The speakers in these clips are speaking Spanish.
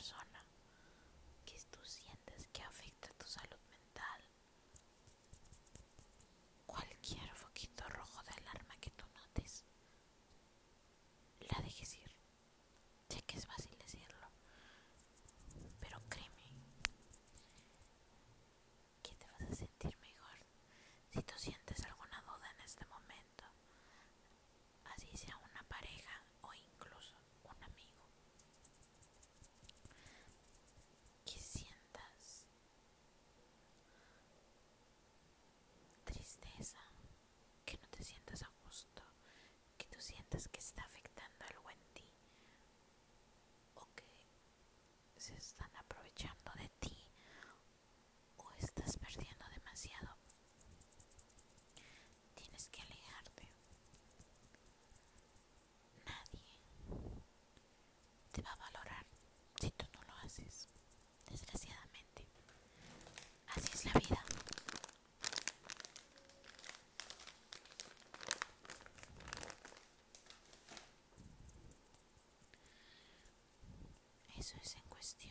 person desgraciadamente. Así es la vida. Eso es en cuestión.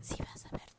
Si vas a ver.